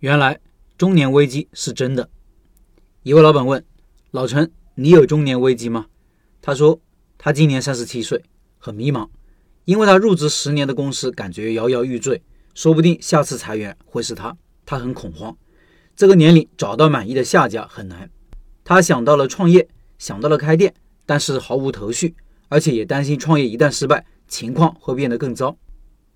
原来中年危机是真的。一位老板问老陈：“你有中年危机吗？”他说：“他今年三十七岁，很迷茫，因为他入职十年的公司感觉摇摇欲坠，说不定下次裁员会是他，他很恐慌。这个年龄找到满意的下家很难。他想到了创业，想到了开店，但是毫无头绪，而且也担心创业一旦失败，情况会变得更糟。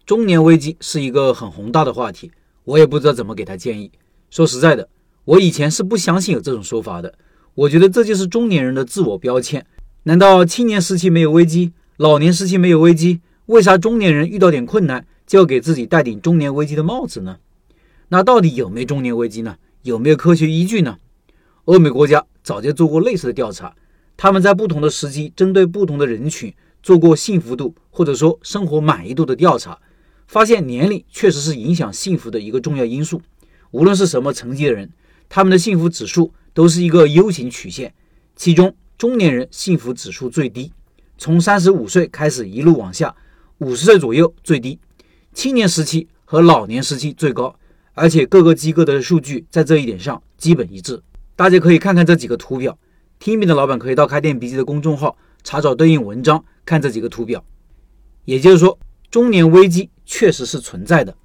中年危机是一个很宏大的话题。”我也不知道怎么给他建议。说实在的，我以前是不相信有这种说法的。我觉得这就是中年人的自我标签。难道青年时期没有危机，老年时期没有危机？为啥中年人遇到点困难就要给自己戴顶中年危机的帽子呢？那到底有没有中年危机呢？有没有科学依据呢？欧美国家早就做过类似的调查，他们在不同的时期针对不同的人群做过幸福度或者说生活满意度的调查。发现年龄确实是影响幸福的一个重要因素。无论是什么层级的人，他们的幸福指数都是一个 U 型曲线。其中，中年人幸福指数最低，从三十五岁开始一路往下，五十岁左右最低。青年时期和老年时期最高，而且各个机构的数据在这一点上基本一致。大家可以看看这几个图表。听命的老板可以到开店笔记的公众号查找对应文章，看这几个图表。也就是说，中年危机。确实是存在的，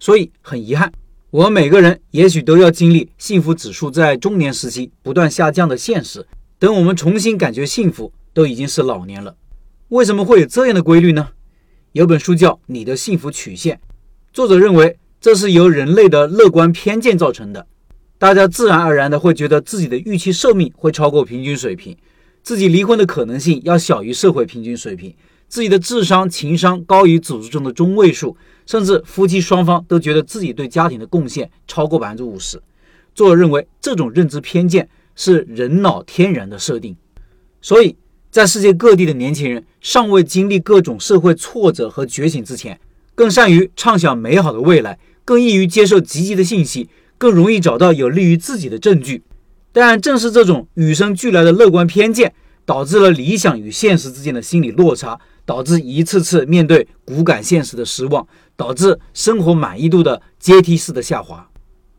所以很遗憾，我们每个人也许都要经历幸福指数在中年时期不断下降的现实。等我们重新感觉幸福，都已经是老年了。为什么会有这样的规律呢？有本书叫《你的幸福曲线》，作者认为这是由人类的乐观偏见造成的。大家自然而然的会觉得自己的预期寿命会超过平均水平，自己离婚的可能性要小于社会平均水平。自己的智商、情商高于组织中的中位数，甚至夫妻双方都觉得自己对家庭的贡献超过百分之五十。作者认为，这种认知偏见是人脑天然的设定。所以在世界各地的年轻人尚未经历各种社会挫折和觉醒之前，更善于畅想美好的未来，更易于接受积极的信息，更容易找到有利于自己的证据。但正是这种与生俱来的乐观偏见，导致了理想与现实之间的心理落差。导致一次次面对骨感现实的失望，导致生活满意度的阶梯式的下滑。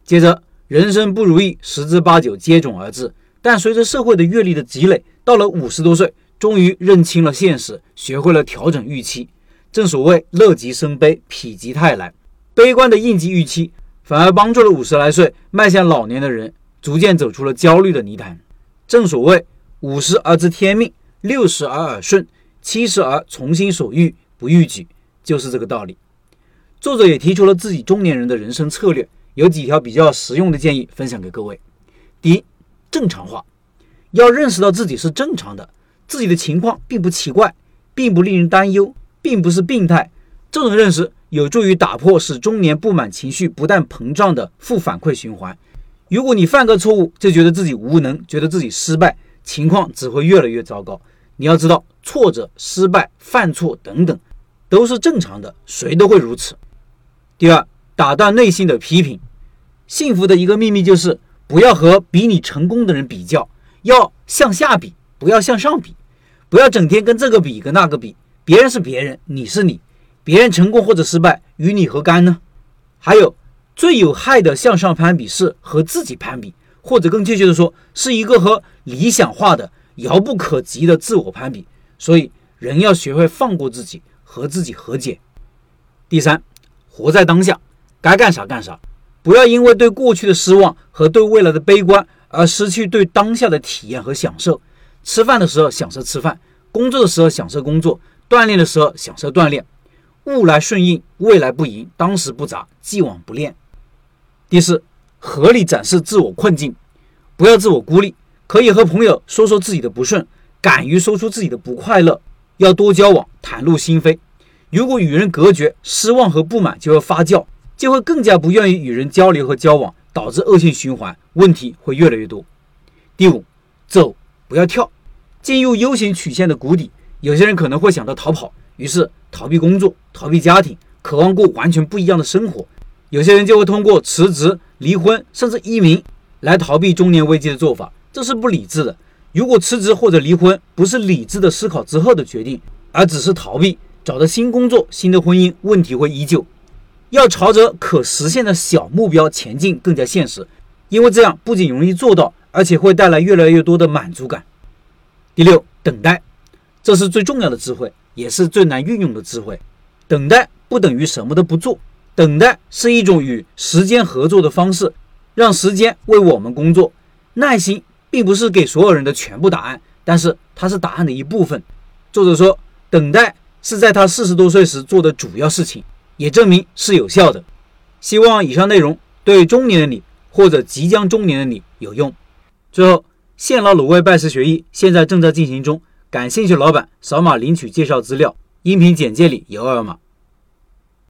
接着，人生不如意十之八九接踵而至。但随着社会的阅历的积累，到了五十多岁，终于认清了现实，学会了调整预期。正所谓乐极生悲，否极泰来。悲观的应激预期，反而帮助了五十来岁迈向老年的人，逐渐走出了焦虑的泥潭。正所谓五十而知天命，六十而耳顺。七十而从心所欲不逾矩，就是这个道理。作者也提出了自己中年人的人生策略，有几条比较实用的建议分享给各位。第一，正常化，要认识到自己是正常的，自己的情况并不奇怪，并不令人担忧，并不是病态。这种认识有助于打破使中年不满情绪不断膨胀的负反馈循环。如果你犯个错误就觉得自己无能，觉得自己失败，情况只会越来越糟糕。你要知道，挫折、失败、犯错等等，都是正常的，谁都会如此。第二，打断内心的批评。幸福的一个秘密就是，不要和比你成功的人比较，要向下比，不要向上比。不要整天跟这个比，跟那个比。别人是别人，你是你。别人成功或者失败，与你何干呢？还有，最有害的向上攀比是和自己攀比，或者更确切的说，是一个和理想化的。遥不可及的自我攀比，所以人要学会放过自己，和自己和解。第三，活在当下，该干啥干啥，不要因为对过去的失望和对未来的悲观而失去对当下的体验和享受。吃饭的时候享受吃饭，工作的时候享受工作，锻炼的时候享受锻炼。物来顺应，未来不迎，当时不杂，既往不恋。第四，合理展示自我困境，不要自我孤立。可以和朋友说说自己的不顺，敢于说出自己的不快乐，要多交往，袒露心扉。如果与人隔绝，失望和不满就会发酵，就会更加不愿意与人交流和交往，导致恶性循环，问题会越来越多。第五，走不要跳，进入 U 型曲线的谷底，有些人可能会想到逃跑，于是逃避工作，逃避家庭，渴望过完全不一样的生活。有些人就会通过辞职、离婚，甚至移民来逃避中年危机的做法。这是不理智的。如果辞职或者离婚不是理智的思考之后的决定，而只是逃避，找到新工作、新的婚姻，问题会依旧。要朝着可实现的小目标前进更加现实，因为这样不仅容易做到，而且会带来越来越多的满足感。第六，等待，这是最重要的智慧，也是最难运用的智慧。等待不等于什么都不做，等待是一种与时间合作的方式，让时间为我们工作。耐心并不是给所有人的全部答案，但是它是答案的一部分。作者说，等待是在他四十多岁时做的主要事情。也证明是有效的。希望以上内容对中年的你或者即将中年的你有用。最后，现老卤味拜师学艺现在正在进行中，感兴趣老板扫码领取介绍资料，音频简介里有二维码。